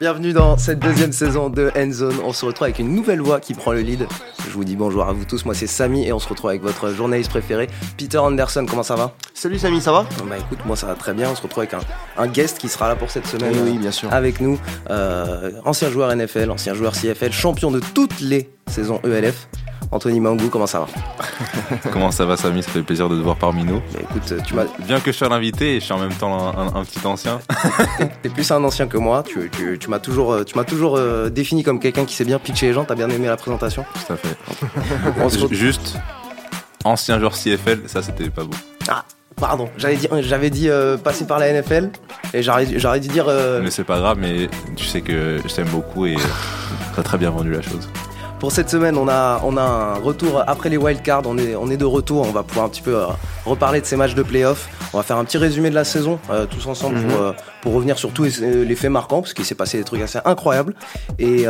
Bienvenue dans cette deuxième saison de Endzone. On se retrouve avec une nouvelle voix qui prend le lead. Je vous dis bonjour à vous tous. Moi, c'est Samy et on se retrouve avec votre journaliste préféré, Peter Anderson. Comment ça va? Salut Samy, ça va? Bah écoute, moi ça va très bien. On se retrouve avec un, un guest qui sera là pour cette semaine. Oui, oui, bien sûr. Avec nous, euh, ancien joueur NFL, ancien joueur CFL, champion de toutes les saisons ELF. Anthony Mangou, comment ça va Comment ça va Samy? Ça fait plaisir de te voir parmi nous. Bah, Écoute, tu m'as, Bien que je sois l'invité et je suis en même temps un, un- un petit ancien. t'es plus un ancien que moi. Tu, tu- tu m'as toujours, euh, tu m'as toujours euh, défini comme quelqu'un qui sait bien pitcher les gens. T'as bien aimé la présentation. Tout à fait. On se retrouve- Juste, ancien joueur CFL, ça c'était pas beau. Ah, pardon. J'avais dit, j'avais dit euh, passer par la NFL et j'aurais, j'aurais dû dire. euh, Mais c'est pas grave, mais tu sais que je t'aime beaucoup et t'as très bien vendu la chose. Pour cette semaine, on a, on a un retour après les wildcards. On est, on est de retour. On va pouvoir un petit peu euh, reparler de ces matchs de playoff. On va faire un petit résumé de la saison euh, tous ensemble pour, euh, pour revenir sur tous les, les faits marquants parce qu'il s'est passé des trucs assez incroyables. Et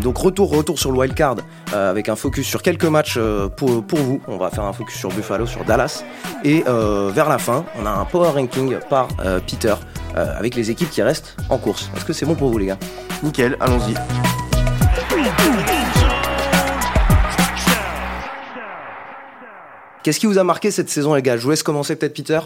donc retour, retour sur le wildcard avec un focus sur quelques matchs pour, pour vous. On va faire un focus sur Buffalo, sur Dallas. Et vers la fin, on a un power ranking par Peter avec les équipes qui restent en course. Est-ce que c'est bon pour vous les gars? Nickel, allons-y. Qu'est-ce qui vous a marqué cette saison les gars? Je vous laisse commencer peut-être Peter.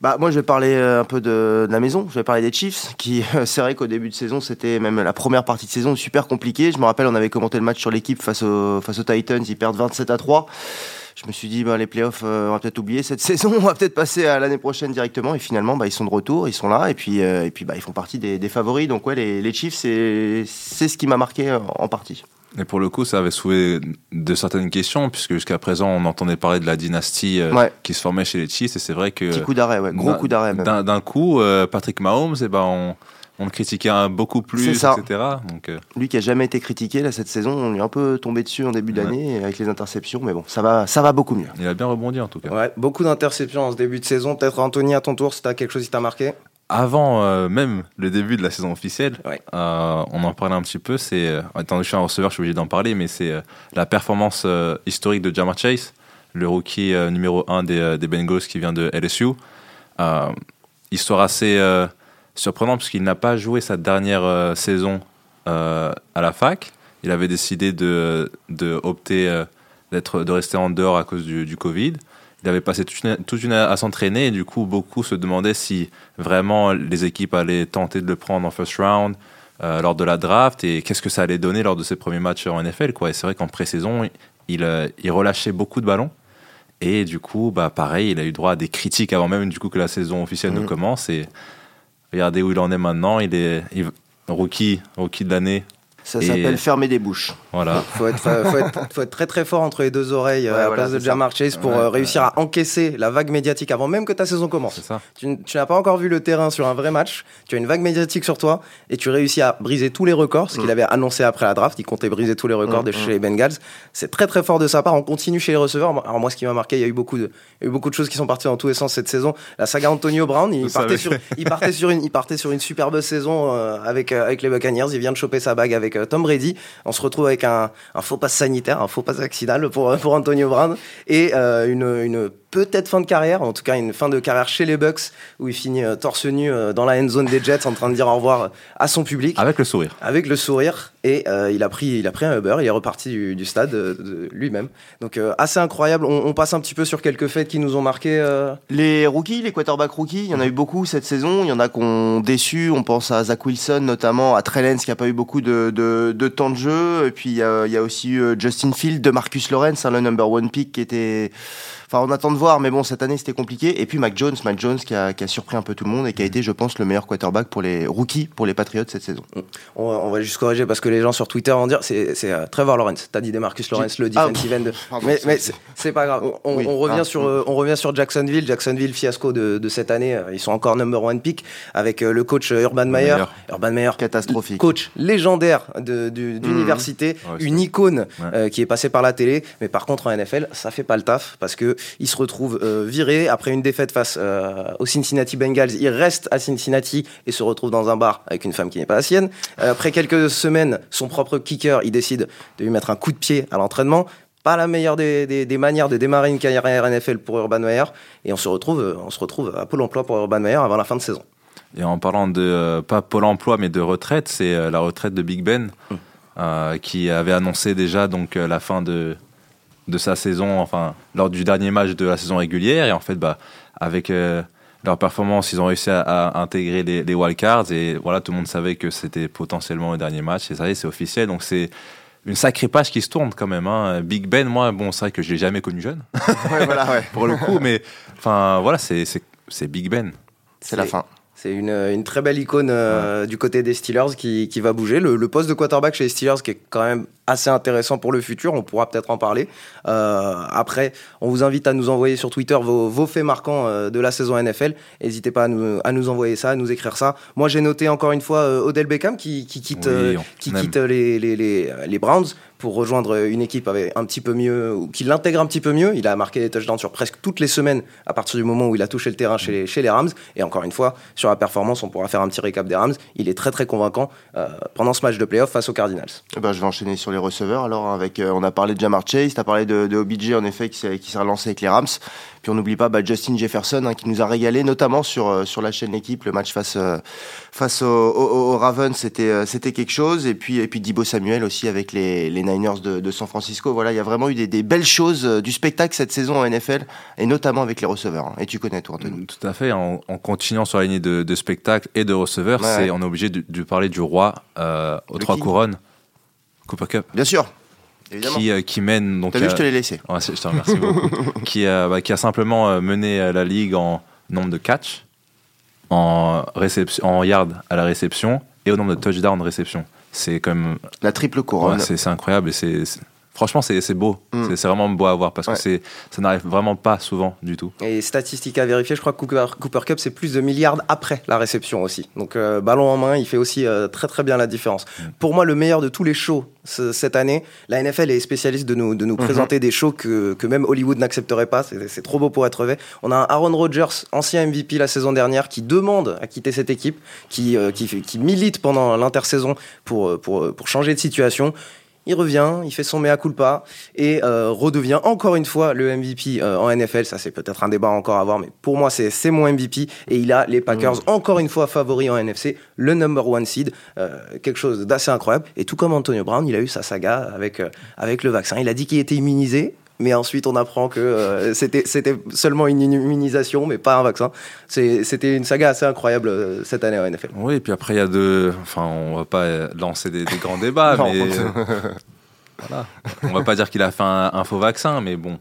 Bah moi je vais parler euh, un peu de, la maison, je vais parler des Chiefs, qui euh, c'est vrai qu'au début de saison c'était même la première partie de saison super compliquée. Je me rappelle on avait commenté le match sur l'équipe face, aux- Titans, ils perdent 27 à 3. Je me suis dit bah, les playoffs euh, on va peut-être oublier cette saison, on va peut-être passer à l'année prochaine directement et finalement bah, ils sont de retour, ils sont là et puis, euh, et puis bah, ils font partie des, favoris. Donc ouais les, les Chiefs c'est c'est ce qui m'a marqué en partie. Et pour le coup, ça avait soulevé de certaines questions, puisque jusqu'à présent, on entendait parler de la dynastie euh, Ouais. qui se formait chez les Chiefs, et c'est vrai que Petit coup d'arrêt, ouais, gros coup d'arrêt d'un coup, euh, Patrick Mahomes, eh ben, on, on le critiquait un- beaucoup plus, ça. etc. Donc, euh, Lui qui a jamais été critiqué là cette saison, on lui est un peu tombé dessus en début d'année avec les interceptions, mais bon, ça va, ça va beaucoup mieux. il a bien rebondi en tout cas. Ouais, beaucoup d'interceptions en ce début de saison. Peut-être Anthony à ton tour, si t'as quelque chose qui t'a marqué. Avant euh, même le début de la saison officielle, Ouais. euh, on en parlait un petit peu. C'est, euh, étant donné que je suis un receveur, je suis obligé d'en parler, mais c'est euh, la performance historique de Jamar Chase, le rookie numéro 1 des, des Bengals qui vient de LSU. Histoire assez surprenante puisqu'il n'a pas joué sa dernière saison à la fac. Il avait décidé de, de opter d'être, de rester en dehors à cause du, du Covid. Il avait passé toute une, toute une année à s'entraîner et du coup beaucoup se demandaient si vraiment les équipes allaient tenter de le prendre en first round euh, lors de la draft et qu'est-ce que ça allait donner lors de ses premiers matchs en NFL quoi. Et c'est vrai qu'en pré-saison il, euh, il relâchait beaucoup de ballons et du coup bah pareil il a eu droit à des critiques avant même du coup que la saison officielle ne Mhm. commence et regardez où il en est maintenant. Il est il- rookie rookie de l'année Ça Et- s'appelle fermer des bouches. voilà. Faut être, faut, être, faut être très très fort entre les deux oreilles euh, Ouais, à la voilà, place de. Jamar Chase pour Ouais, euh, ouais. réussir à encaisser la vague médiatique avant même que ta saison commence. C'est ça. Tu, tu n'as pas encore vu le terrain sur un vrai match, tu as une vague médiatique sur toi et tu réussis à briser tous les records, ce qu'il Mm. avait annoncé après la draft, il comptait briser tous les records Mm, de mm. chez les Bengals. C'est très très fort de sa part, on continue chez les receveurs. Alors moi ce qui m'a marqué, il y a eu beaucoup de, il y a eu beaucoup de choses qui sont parties dans tous les sens cette saison. La saga Antonio Brown, il partait, sur, il, partait sur une, il partait sur une superbe saison euh, avec, euh, avec les Buccaneers, il vient de choper sa bague avec euh, Tom Brady. On se retrouve avec un, faux pass sanitaire, un faux pass vaccinal pour, pour Antonio Brown et euh, une peut-être fin de carrière, en tout cas une fin de carrière chez les Bucks où il finit euh, torse nu euh, dans la end zone des Jets en train de dire au revoir à son public Avec le sourire. avec le sourire et euh, il a pris il a pris un Uber il est reparti du, du stade euh, lui-même donc euh, assez incroyable on, on passe un petit peu sur quelques faits qui nous ont marqué euh, Les rookies, les quarterbacks rookies, il y en a eu beaucoup cette saison. Il y en a qui ont déçu. On pense à Zach Wilson notamment, à Trellens qui a pas eu beaucoup de, de, de temps de jeu. Et puis il y a, il y a aussi eu euh, Justin Field, de Marcus Lawrence, hein, le number one pick qui était. Enfin, on attend de voir, mais bon, cette année c'était compliqué. Et puis Mac Jones, Mac Jones qui a, qui a surpris un peu tout le monde et qui a été, je pense, le meilleur quarterback pour les rookies, pour les Patriots cette saison. on, va- on va juste corriger parce que les gens sur Twitter vont dire c'est c'est, euh, Trevor Lawrence t'as dit des Marcus Lawrence le Ah, defensive end pardon, mais, c'est- mais c'est c'est pas grave on, on- Oui. on revient Ah, sur euh, on revient sur Jacksonville Jacksonville fiasco de, de cette année ils sont encore number one pick avec euh, le coach euh, Urban Meyer. Urban Meyer Catastrophique. coach légendaire de- du- d'université, une icône Ouais. euh, qui est passée par la télé. Mais par contre, en NFL, ça fait pas le taf parce que il se retrouve euh, viré après une défaite face euh, aux Cincinnati Bengals. Il reste à Cincinnati et se retrouve dans un bar avec une femme qui n'est pas la sienne. Euh, après quelques semaines, son propre kicker, il décide de lui mettre un coup de pied à l'entraînement. pas la meilleure des, des, des, manières de démarrer une carrière NFL pour Urban Meyer. Et on se retrouve, on se retrouve à Pôle emploi pour Urban Meyer avant la fin de saison. Et en parlant de, euh, pas Pôle emploi, mais de retraite, c'est euh, la retraite de Big Ben, mmh. euh, qui avait annoncé déjà donc, la fin de, de sa saison, enfin, lors du dernier match de la saison régulière. Et en fait, bah, avec leur performance, ils ont réussi à, à intégrer les, les, wildcards. Et voilà, tout le monde savait que c'était potentiellement le dernier match. Et ça y est, c'est officiel. Donc c'est une sacrée page qui se tourne quand même. Hein. Big Ben, moi, bon, c'est vrai que je l'ai jamais connu jeune. ouais, voilà, ouais. Pour le coup, mais enfin, voilà, c'est Big Ben. C'est la fin. C'est une, une, très belle icône euh, ouais. du côté des Steelers qui, qui va bouger. Le, le, poste de quarterback chez les Steelers qui est quand même assez intéressant pour le futur, on pourra peut-être en parler. Euh, après, on vous invite à nous envoyer sur Twitter vos, vos faits marquants euh, de la saison NFL. N'hésitez pas à nous, à nous, envoyer ça, à nous écrire ça. Moi, j'ai noté encore une fois euh, Odell Beckham qui, qui quitte, oui, qui quitte les, les, les, les Browns pour rejoindre une équipe avec un petit peu mieux, ou qui l'intègre un petit peu mieux. Il a marqué des touchdowns sur presque toutes les semaines à partir du moment où il a touché le terrain chez les, chez les Rams. Et encore une fois, sur la performance, on pourra faire un petit récap des Rams. Il est très très convaincant euh, pendant ce match de playoff face aux Cardinals. Eh ben, je vais enchaîner sur les receveurs. Alors, avec, euh, on a parlé de Jamar Chase, tu as parlé de, de OBJ en effet qui s'est, relancé avec les Rams. Puis on n'oublie pas bah, Justin Jefferson hein, qui nous a régalé, notamment sur, euh, sur la chaîne L'équipe. Le match face, euh, face aux au, au Ravens, c'était, euh, c'était quelque chose. Et puis, et puis Dibo Samuel aussi avec les, les Niners de, de, San Francisco. Voilà, il y a vraiment eu des, des, belles choses du spectacle cette saison en NFL, et notamment avec les receveurs. Hein. Et tu connais, toi, Anthony. Tout à fait. En, en continuant sur la ligne de, de spectacle et de receveurs, ouais, c'est, ouais. on est obligé de, de, parler du roi euh, aux Le trois King. couronnes. Cooper Cup. Bien sûr. Qui, euh, qui, mène donc T'as vu, je te l'ai laissé. Ouais, je te remercie beaucoup. qui, euh, bah, qui, a simplement euh, mené la ligue en nombre de catch, en réception, en yard à la réception et au nombre de touchdowns de réception. C'est comme la triple couronne. Ouais, c'est incroyable et c'est Franchement, c'est beau. Mm. C'est vraiment beau à voir parce ouais. que ça n'arrive vraiment pas souvent du tout. Et statistique à vérifier, je crois que Cooper, Cooper Cup, c'est plus de milliards après la réception aussi. Donc, euh, ballon en main, il fait aussi euh, très très bien la différence. Mm. Pour moi, le meilleur de tous les shows cette année, la NFL est spécialiste de nous, de nous mm -hmm. présenter des shows que, que même Hollywood n'accepterait pas. C'est trop beau pour être vrai. On a un Aaron Rodgers, ancien MVP la saison dernière, qui demande à quitter cette équipe, qui, euh, qui, qui milite pendant l'intersaison pour, pour, pour changer de situation il revient, il fait son mea culpa et euh, redevient encore une fois le MVP euh, en NFL. Ça, c'est peut-être un débat encore à avoir, mais pour moi, c'est mon MVP et il a les Packers mmh. encore une fois favoris en NFC, le number one seed, euh, quelque chose d'assez incroyable. Et tout comme Antonio Brown, il a eu sa saga avec, euh, avec le vaccin. Il a dit qu'il était immunisé mais ensuite on apprend que euh, c'était seulement une immunisation, mais pas un vaccin. C'était une saga assez incroyable euh, cette année en NFL. Oui, et puis après il y a deux. Enfin, on va pas lancer des, des grands débats, non, mais voilà. On va pas dire qu'il a fait un, un, faux vaccin, mais bon.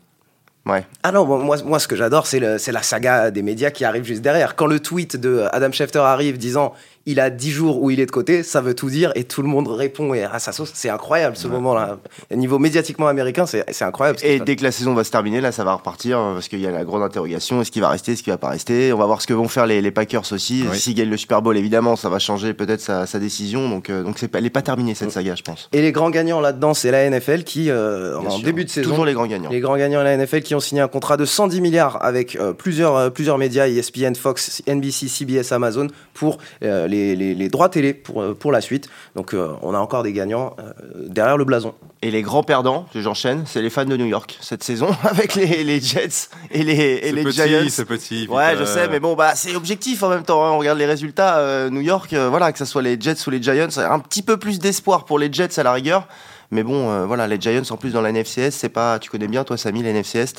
Ouais. Ah non, moi, moi ce que j'adore, c'est la saga des médias qui arrive juste derrière. Quand le tweet de Adam Schefter arrive disant il a 10 jours où il est de côté, ça veut tout dire et tout le monde répond et à sa sauce. C'est incroyable ce ouais. moment-là. Au niveau médiatiquement américain, c'est incroyable. Et dès que la saison va se terminer, là, ça va repartir euh, parce qu'il y a la grande interrogation est-ce qu'il va rester, est-ce qu'il va pas rester? On va voir ce que vont faire les, les Packers aussi. Oui. S'ils gagnent le Super Bowl, évidemment, ça va changer peut-être sa, sa, décision. Donc, euh, donc elle n'est pas terminée cette saga, je pense. Et les grands gagnants là-dedans, c'est la NFL qui, euh, en sûr. début de saison. Toujours les grands gagnants. Les grands gagnants de la NFL qui ont signé un contrat de 110 milliards avec euh, plusieurs, plusieurs médias, ESPN, Fox, NBC, CBS, Amazon, pour les, les, les droits télé pour, pour la suite. Donc euh, on a encore des gagnants euh, derrière le blason. Et les grands perdants, j'enchaîne, c'est les fans de New York cette saison avec les, les Jets et les, et les petit, Giants. C'est petit. Ouais, je sais, mais bon, bah c'est objectif en même temps. Hein. On regarde les résultats. Euh, New York, voilà, que ce soit les Jets ou les Giants, un petit peu plus d'espoir pour les Jets à la rigueur. Mais bon, euh, voilà, les Giants en plus dans la NFCS, c'est pas, tu connais bien toi, Samy, la NFCS.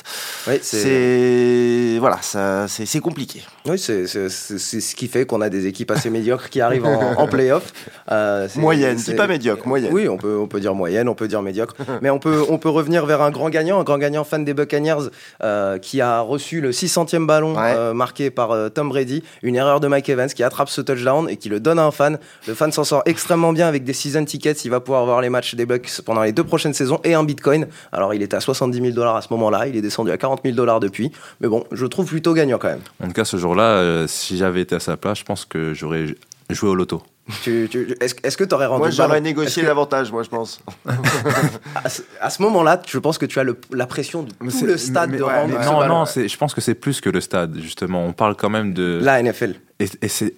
Oui, c'est, voilà, ça, c'est compliqué. Oui, c'est ce qui fait qu'on a des équipes assez médiocres qui arrivent en, en playoff. Euh, moyenne, c'est pas médiocre, moyenne. Oui, on peut, on peut dire moyenne, on peut dire médiocre, mais on peut, on peut revenir vers un grand gagnant, un grand gagnant fan des Buccaneers euh, qui a reçu le 600e ballon ouais. euh, marqué par euh, Tom Brady, une erreur de Mike Evans qui attrape ce touchdown et qui le donne à un fan. Le fan s'en sort extrêmement bien avec des season tickets. Il va pouvoir voir les matchs des Bucks pendant les deux prochaines saisons et un bitcoin. Alors il était à 70 000 dollars à ce moment-là, il est descendu à 40 000 dollars depuis. Mais bon, je trouve plutôt gagnant quand même. En tout cas, ce jour-là, euh, si j'avais été à sa place, je pense que j'aurais joué au loto. Tu, tu, Est-ce est que tu aurais rendu Moi, j'aurais négocié que... l'avantage, moi, je pense. à ce, à ce moment-là, je pense que tu as le, la pression de tout le stade mais, de ouais, rendre. Non, non, je pense que c'est plus que le stade, justement. On parle quand même de. La NFL. Et, et c'est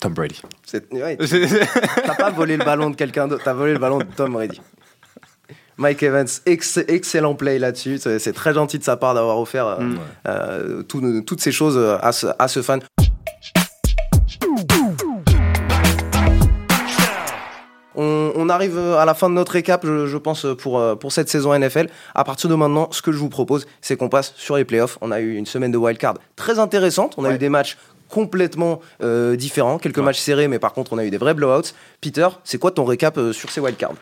Tom Brady. Ouais, t'as pas volé le ballon de quelqu'un d'autre, t'as volé le ballon de Tom Brady. Mike Evans, ex- excellent play là-dessus. C'est très gentil de sa part d'avoir offert euh, Mm. euh, tout- toutes ces choses à ce, à ce fan. On, on arrive à la fin de notre récap, je, je pense, pour, euh, pour cette saison NFL. À partir de maintenant, ce que je vous propose, c'est qu'on passe sur les playoffs. On a eu une semaine de wildcard très intéressante. On a Ouais. eu des matchs complètement euh, différents, quelques Ouais. matchs serrés, mais par contre, on a eu des vrais blowouts. Peter, c'est quoi ton récap euh, sur ces wildcards?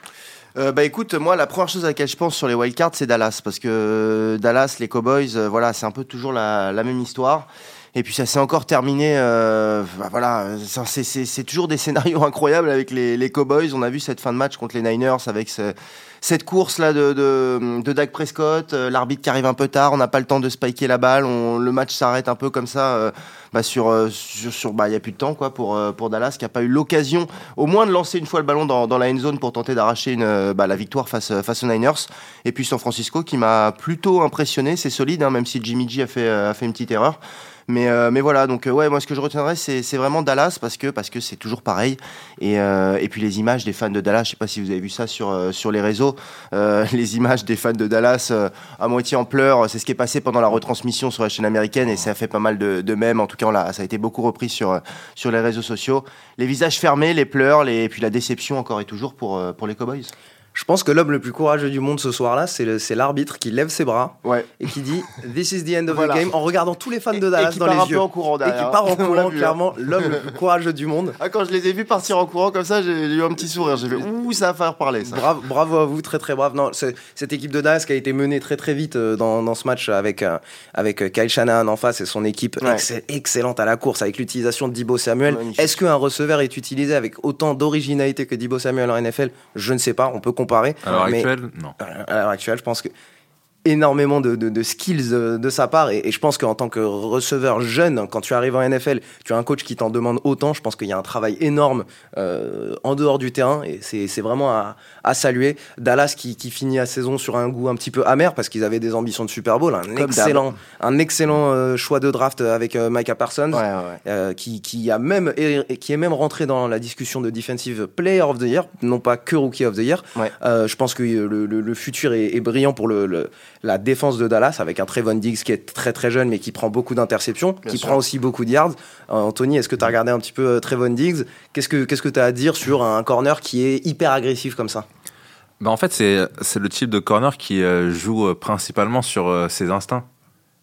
Euh, bah écoute, moi la première chose à laquelle je pense sur les wildcards, c'est Dallas parce que euh, Dallas, les Cowboys, euh, voilà, c'est un peu toujours la, la même histoire. Et puis ça s'est encore terminé, euh, bah voilà, c'est- toujours des scénarios incroyables avec les, les Cowboys. On a vu cette fin de match contre les Niners avec ce- cette course là de, de, de Dak Prescott, euh, l'arbitre qui arrive un peu tard, on n'a pas le temps de spiker la balle, on, le match s'arrête un peu comme ça euh, bah, sur euh, sur sur bah il y a plus de temps quoi pour pour Dallas qui a pas eu l'occasion au moins de lancer une fois le ballon dans, dans la end zone pour tenter d'arracher bah, la victoire face face aux Niners et puis San Francisco qui m'a plutôt impressionné, c'est solide hein, même si Jimmy G a fait a fait une petite erreur. Mais, euh, mais voilà, donc euh, ouais, moi ce que je retiendrai, c'est vraiment Dallas parce que parce que c'est toujours pareil. Et, euh, et puis les images des fans de Dallas, je sais pas si vous avez vu ça sur, euh, sur les réseaux, euh, les images des fans de Dallas à moitié en pleurs, c'est ce qui est passé pendant la retransmission sur la chaîne américaine et ça a fait pas mal de, de mèmes. En tout cas, on l'a- ça a été beaucoup repris sur, sur les réseaux sociaux. Les visages fermés, les pleurs, les, et puis la déception encore et toujours pour, pour les Cowboys. Je pense que l'homme le plus courageux du monde ce soir-là, c'est l'arbitre qui lève ses bras Ouais. et qui dit This is the end of Voilà. the game en regardant tous les fans Et, de et Dallas qui dans part les un yeux. peu en courant Et derrière. qui part en l'a courant, hein. clairement, l'homme le plus courageux du monde. Ah, quand je les ai vus partir en courant comme ça, j'ai eu un petit sourire. J'ai fait ouh, ça va faire parler ça. Bravo, bravo à vous, très très brave. Non, cette équipe de Dallas qui a été menée très très vite euh, dans, dans ce match avec, euh, avec euh, Kyle Shanahan en face et son équipe Ouais. excell- excellente à la course avec l'utilisation de Dibo Samuel. Est-ce qu'un receveur est utilisé avec autant d'originalité que Dibo Samuel en NFL Je ne sais pas, on peut comparer. À l'heure actuelle, non. à l'heure actuelle, je pense que énormément de, de- de skills euh, de sa part. Et, et je pense qu'en tant que receveur jeune quand tu arrives en NFL tu as un coach qui t'en demande autant. Je pense qu'il y a un travail énorme euh, en dehors du terrain. Et c'est c'est vraiment à, à saluer. Dallas qui, qui finit la saison sur un goût un petit peu amer parce qu'ils avaient des ambitions de Super Bowl. Un Comme excellent un excellent euh, choix de draft avec euh, Micah Parsons Ouais, ouais, ouais. euh, qui, qui a même et qui est même rentré dans la discussion de defensive player of the year non pas que rookie of the year. Ouais. euh, je pense que le, le- le futur est, est brillant pour le, le- la défense de Dallas avec un Trevon Diggs qui est très très jeune mais qui prend beaucoup d'interceptions, qui sûr. prend aussi beaucoup de yards. Euh, Anthony, est-ce que tu as regardé un petit peu euh, Trevon Diggs? Qu'est-ce que qu'est-ce que tu as à dire sur un corner qui est hyper agressif comme ça? Bah, en fait, c'est c'est le type de corner qui euh, joue euh, principalement sur euh, ses instincts.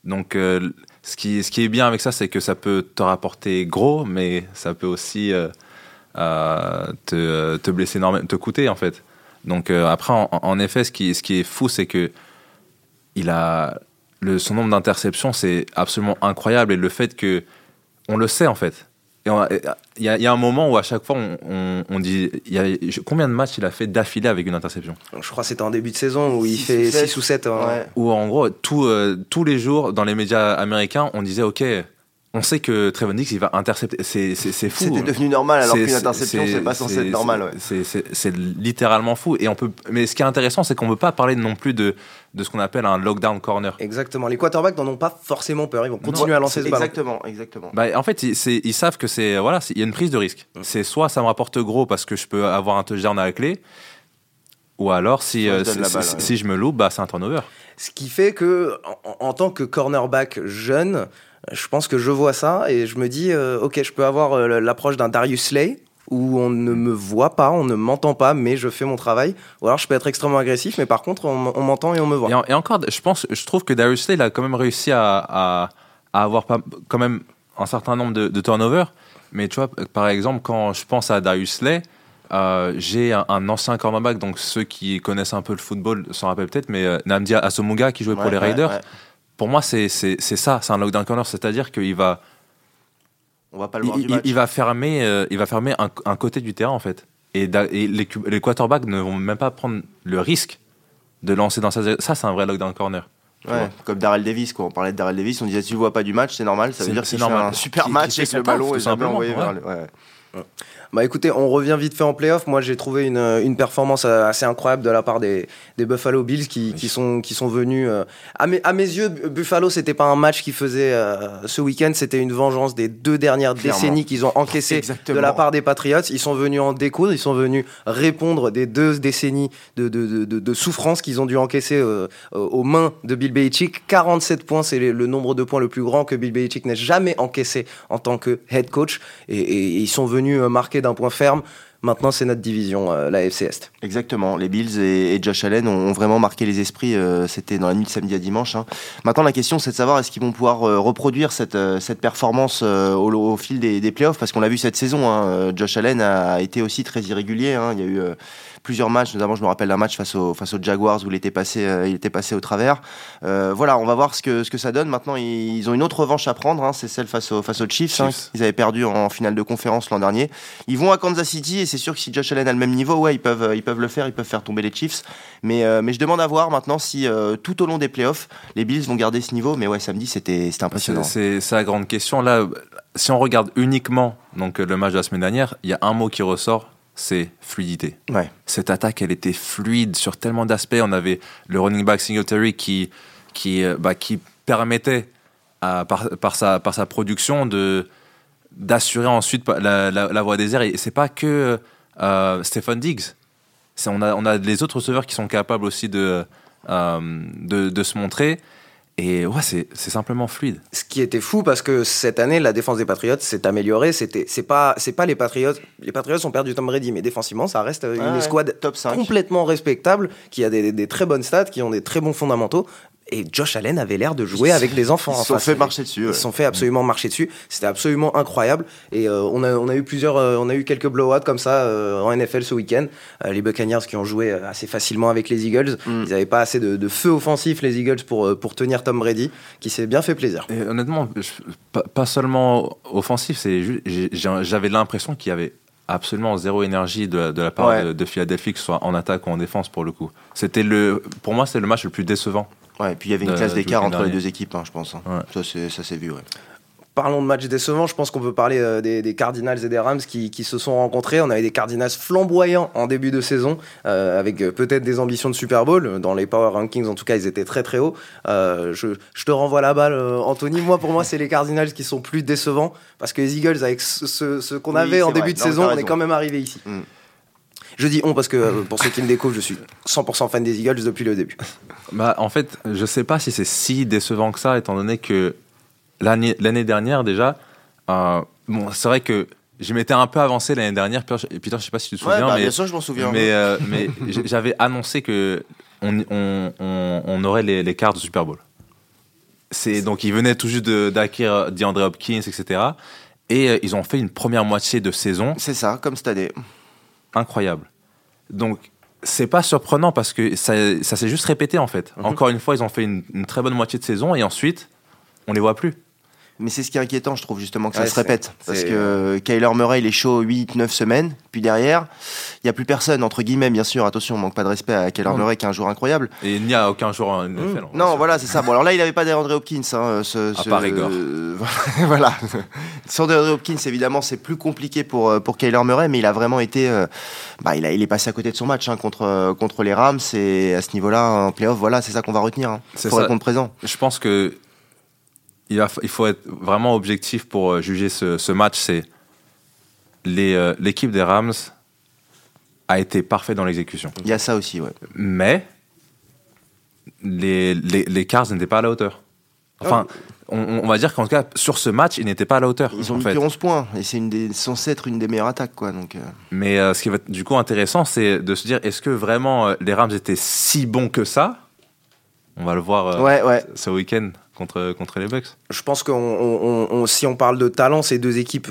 Donc, euh, ce, qui, ce qui est bien avec ça, c'est que ça peut te rapporter gros, mais ça peut aussi euh, euh, te, te blesser énormément, te coûter en fait. Donc, euh, après, en, en effet, ce qui, ce qui est fou, c'est que il a le, son nombre d'interceptions, c'est absolument incroyable. Et le fait que on le sait en fait. Il y, a- il y a un moment où à chaque fois on, on- on dit il y a, combien de matchs il a fait d'affilée avec une interception? Je crois que c'était en début de saison où il Six fait ou sept. 6 ou 7. Ouais. Où en gros tout, euh, tous les jours dans les médias américains on disait ok on sait que Trevon Diggs il va intercepter c'est c'est- c'est fou C'était devenu normal alors qu'une interception c'est pas censé être normal. ouais. c'est- littéralement fou et on peut mais ce qui est intéressant c'est qu'on peut pas parler non plus de de ce qu'on appelle un lockdown corner Exactement. Les quarterbacks n'en ont pas forcément peur. Ils vont continuer à lancer ce ballon. Exactement, exactement. Bah, en fait, ils, savent que c'est voilà, il y a une prise de risque. C'est soit ça me rapporte gros parce que je peux avoir un touchdown à la clé, ou alors si, euh, donne si, la balle, si- ouais. si je me loupe, bah, c'est un turnover. Ce qui fait que, en, en tant que cornerback jeune, je pense que je vois ça et je me dis, euh, ok, je peux avoir euh, l'approche d'un Darius Slay où on ne me voit pas, on ne m'entend pas, mais je fais mon travail. Ou alors je peux être extrêmement agressif, mais par contre, on, on m'entend et on me voit. Et, en- et encore, je pense, je trouve que Darius Slay il a quand même réussi à, à, à avoir pas, quand même un certain nombre de, de turnovers. Mais tu vois, par exemple, quand je pense à Darius Slay, euh, j'ai un, un ancien cornerback, donc ceux qui connaissent un peu le football s'en rappellent peut-être, mais euh, Namdi Asomuga qui jouait pour les ouais, Raiders. ouais. Pour moi, c'est c'est- c'est ça, c'est un lockdown corner, c'est-à-dire qu'il va, On va pas le il, voir du match. il va fermer, euh, il va fermer un, un côté du terrain en fait. Et, et les, les quarterbacks ne vont même pas prendre le risque de lancer dans sa. Ça, c'est un vrai lockdown corner. Ouais, comme Darrell Davis, quoi. On parlait de Darrell Davis, on disait tu vois pas du match, c'est normal. Ça veut C'est- dire c'est fait normal. un super match avec son le ballon et jamais simplement, envoyé vers le. ouais. Bah écoutez, on revient vite fait en playoff. Moi, j'ai trouvé une, une, performance euh, assez incroyable de la part des, des Buffalo Bills qui, qui, sont, qui sont venus. Euh, à, mes, à mes yeux, Buffalo, c'était pas un match qui faisait euh, ce week-end, c'était une vengeance des deux dernières décennies qu'ils ont encaissées de la part des Patriots. Ils sont venus en découdre, ils sont venus répondre des deux décennies de, de, de, de souffrance qu'ils ont dû encaisser aux mains de Bill Belichick. 47 points, c'est le nombre de points le plus grand que Bill Belichick n'ait jamais encaissé en tant que head coach. Et, et, et ils sont venus marquer d'un point ferme. Maintenant, c'est notre division, euh, la FC Est. Exactement. Les Bills et, Josh Allen ont, vraiment marqué les esprits. Euh, C'était dans la nuit de samedi à dimanche. Hein. Maintenant, la question, c'est de savoir est-ce qu'ils vont pouvoir euh, reproduire cette, cette performance au, fil des, des playoffs? Parce qu'on l'a vu cette saison. Hein. Josh Allen a été aussi très irrégulier. Hein. Il y a eu plusieurs matchs, notamment je me rappelle d'un match face, au, face aux Jaguars où il était passé, euh, il était passé au travers. Euh, voilà, on va voir ce que, ce que ça donne. Maintenant, ils, ont une autre revanche à prendre, hein, c'est celle face, au, face aux Chiefs. Hein. ils avaient perdu en finale de conférence l'an dernier. Ils vont à Kansas City et c'est sûr que si Josh Allen a le même niveau, ouais, ils peuvent, ils peuvent le faire, ils peuvent faire tomber les Chiefs. Mais, euh, mais je demande à voir maintenant si tout au long des playoffs, les Bills vont garder ce niveau. Mais ouais, samedi, c'était impressionnant. C'est la grande question. Là, si on regarde uniquement donc, le match de la semaine dernière, il y a un mot qui ressort, c'est fluidité. Ouais. Cette attaque, elle était fluide sur tellement d'aspects. On avait le running back Singletary qui, qui, euh, bah, qui permettait, à, par, par, sa, par sa production, de d'assurer ensuite la, la, la, voie des airs. Et c'est pas que euh, Stephen Diggs. On a, on a les autres receveurs qui sont capables aussi de, euh, de, de se montrer. Et ouais, c'est simplement fluide. Ce qui était fou parce que cette année, la défense des Patriots s'est améliorée. C'était, c'est pas, c'est pas les Patriots. Les Patriots ont perdu Tom Brady, mais défensivement, ça reste une ah ouais, escouade top 5. complètement respectable, qui a des, des, très bonnes stats, qui ont des très bons fondamentaux. Et Josh Allen avait l'air de jouer avec des enfants. Ils se sont fait marcher dessus. Ils se sont fait absolument marcher dessus. C'était absolument incroyable. Et euh, on, a, on a eu plusieurs, euh, on a eu quelques blowouts comme ça euh, en NFL ce week-end. Euh, les Buccaneers qui ont joué assez facilement avec les Eagles. Mm. Ils n'avaient pas assez de, de, feu offensif les Eagles pour pour tenir Tom Brady, qui s'est bien fait plaisir. Et honnêtement, je, pas, pas, seulement offensif, c'est j'avais l'impression qu'il y avait absolument zéro énergie de, de la part ouais. de, de, Philadelphie, que ce soit en attaque ou en défense pour le coup. C'était le, pour moi, c'est le match le plus décevant. Ouais, et puis il y avait une classe d'écart entre les deux équipes, hein, je pense. Hein. Ouais. Ça s'est vu, ouais. Parlons de match décevant, je pense qu'on peut parler euh, des, des, Cardinals et des Rams qui, qui, se sont rencontrés. On avait des Cardinals flamboyants en début de saison, euh, avec euh, peut-être des ambitions de Super Bowl. Dans les Power Rankings, en tout cas, ils étaient très très hauts. Euh, je, je, te renvoie la balle, Anthony. Moi, pour moi, c'est les Cardinals qui sont plus décevants, parce que les Eagles, avec ce, ce, ce qu'on oui, avait en début vrai. de non, saison, on est quand même arrivé ici. Mm. Je dis on parce que pour ceux qui me découvrent, je suis 100% fan des Eagles depuis le début. Bah, en fait, je sais pas si c'est si décevant que ça, étant donné que l'année dernière déjà, euh, bon, c'est vrai que je m'étais un peu avancé l'année dernière. Peter, je sais pas si tu te souviens, ouais, bah, mais bien sûr, je m'en souviens. Mais, euh, mais j'avais annoncé que on, on, on, on aurait les, les, cartes du Super Bowl. C'est donc ils venaient tout juste d'acquérir DeAndre Hopkins, etc. Et euh, ils ont fait une première moitié de saison. C'est ça, comme cette année incroyable. Donc, c'est pas surprenant parce que ça, ça s'est juste répété en fait. Mm -hmm. Encore une fois, ils ont fait une, une, très bonne moitié de saison et ensuite, on les voit plus. Mais c'est ce qui est inquiétant, je trouve, justement, que ça ouais, se répète. Parce que Kyler Murray, il est chaud 8-9 semaines. Puis derrière, il n'y a plus personne, entre guillemets, bien sûr. Attention, on manque pas de respect à Kyler Murray, qui est un joueur incroyable. Et il n'y a aucun joueur en NFL. Mmh. Non, voilà, c'est ça. Bon, alors là, il n'avait pas d'André Hopkins. Hein, ce, à ce, part. Euh, voilà. Sans André Hopkins, évidemment, c'est plus compliqué pour, pour Kyler Murray, mais il a vraiment été. Euh, bah, il, a, il est passé à côté de son match hein, contre, contre les Rams. Et à ce niveau-là, en playoff, voilà, c'est ça qu'on va retenir. Hein. Il faut répondre présent. Je pense que il, va, il, faut être vraiment objectif pour euh, juger ce, ce match. C'est l'équipe euh, des Rams a été parfait dans l'exécution. Il y a ça aussi, ouais. Mais les, les, les Cars n'étaient pas à la hauteur. Enfin, oh. on, on, va dire qu'en tout cas, sur ce match, ils n'étaient pas à la hauteur. Ils ont mis fait. 11 points, et c'est censé être une des meilleures attaques. Quoi, donc, euh... Mais euh, ce qui va être du coup intéressant, c'est de se dire, est-ce que vraiment les Rams étaient si bons que ça? On va le voir ouais, ouais. ce week-end contre, contre les Bucks Je pense que on, on, si on parle de talent, ces deux équipes